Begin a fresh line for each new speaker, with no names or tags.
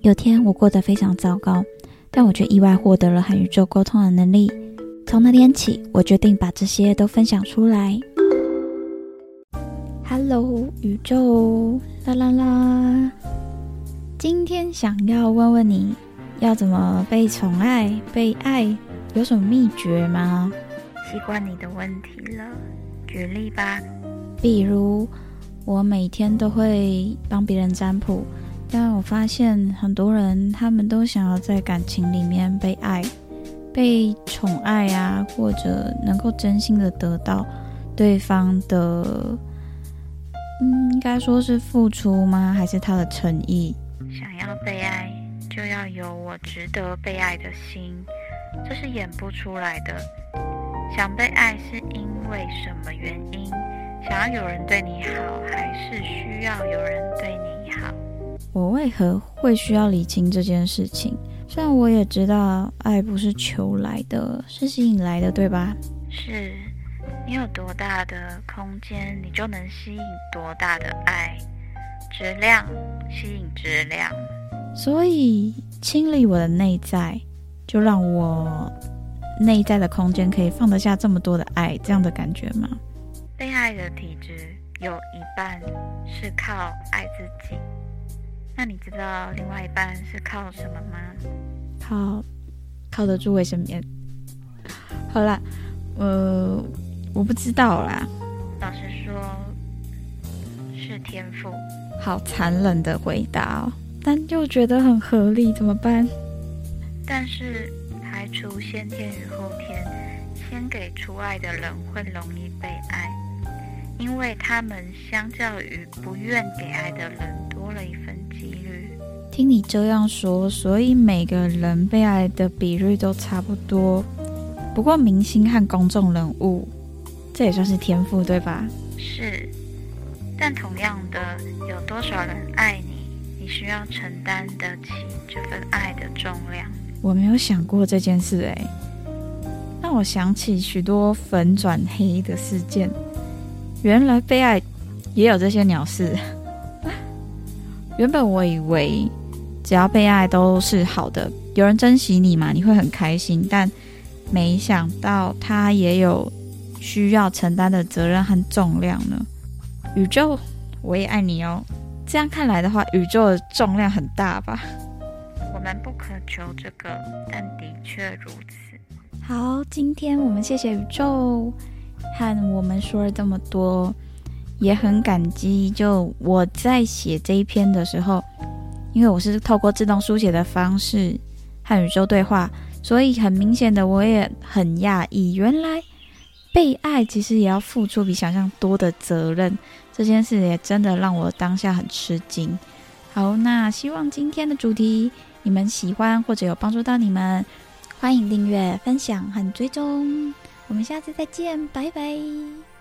有天我过得非常糟糕，但我却意外获得了和宇宙沟通的能力。从那天起，我决定把这些都分享出来。Hello，宇宙啦啦啦！今天想要问问你，要怎么被宠爱、被爱，有什么秘诀吗？
习惯你的问题了，举例吧。
比如，我每天都会帮别人占卜，但我发现很多人他们都想要在感情里面被爱、被宠爱啊，或者能够真心的得到对方的，嗯，应该说是付出吗？还是他的诚意？
想要被爱，就要有我值得被爱的心，这是演不出来的。想被爱是因为什么原因？想要有人对你好，还是需要有人对你好？
我为何会需要理清这件事情？虽然我也知道爱不是求来的，是吸引来的，对吧？
是，你有多大的空间，你就能吸引多大的爱，质量吸引质量。
所以清理我的内在，就让我内在的空间可以放得下这么多的爱，这样的感觉吗？
被爱的体质有一半是靠爱自己，那你知道另外一半是靠什么吗？
靠靠得住卫生棉。好啦，呃，我不知道啦。
老实说，是天赋。
好残忍的回答哦，但又觉得很合理，怎么办？
但是排除先天与后天，先给出爱的人会容易被爱。因为他们相较于不愿给爱的人。
听你这样说，所以每个人被爱的比率都差不多。不过明星和公众人物，这也算是天赋，对吧？
是。但同样的，有多少人爱你，你需要承担得起这份爱的重量。
我没有想过这件事，诶，让我想起许多粉转黑的事件。原来被爱也有这些鸟事。原本我以为只要被爱都是好的，有人珍惜你嘛，你会很开心。但没想到他也有需要承担的责任和重量呢。宇宙，我也爱你哦。这样看来的话，宇宙的重量很大吧？
我们不渴求这个，但的确如此。
好，今天我们谢谢宇宙。和我们说了这么多，也很感激。就我在写这一篇的时候，因为我是透过自动书写的方式和宇宙对话，所以很明显的我也很讶异，原来被爱其实也要付出比想象多的责任。这件事也真的让我当下很吃惊。好，那希望今天的主题你们喜欢或者有帮助到你们，欢迎订阅、分享和追踪。我们下次再见，拜拜。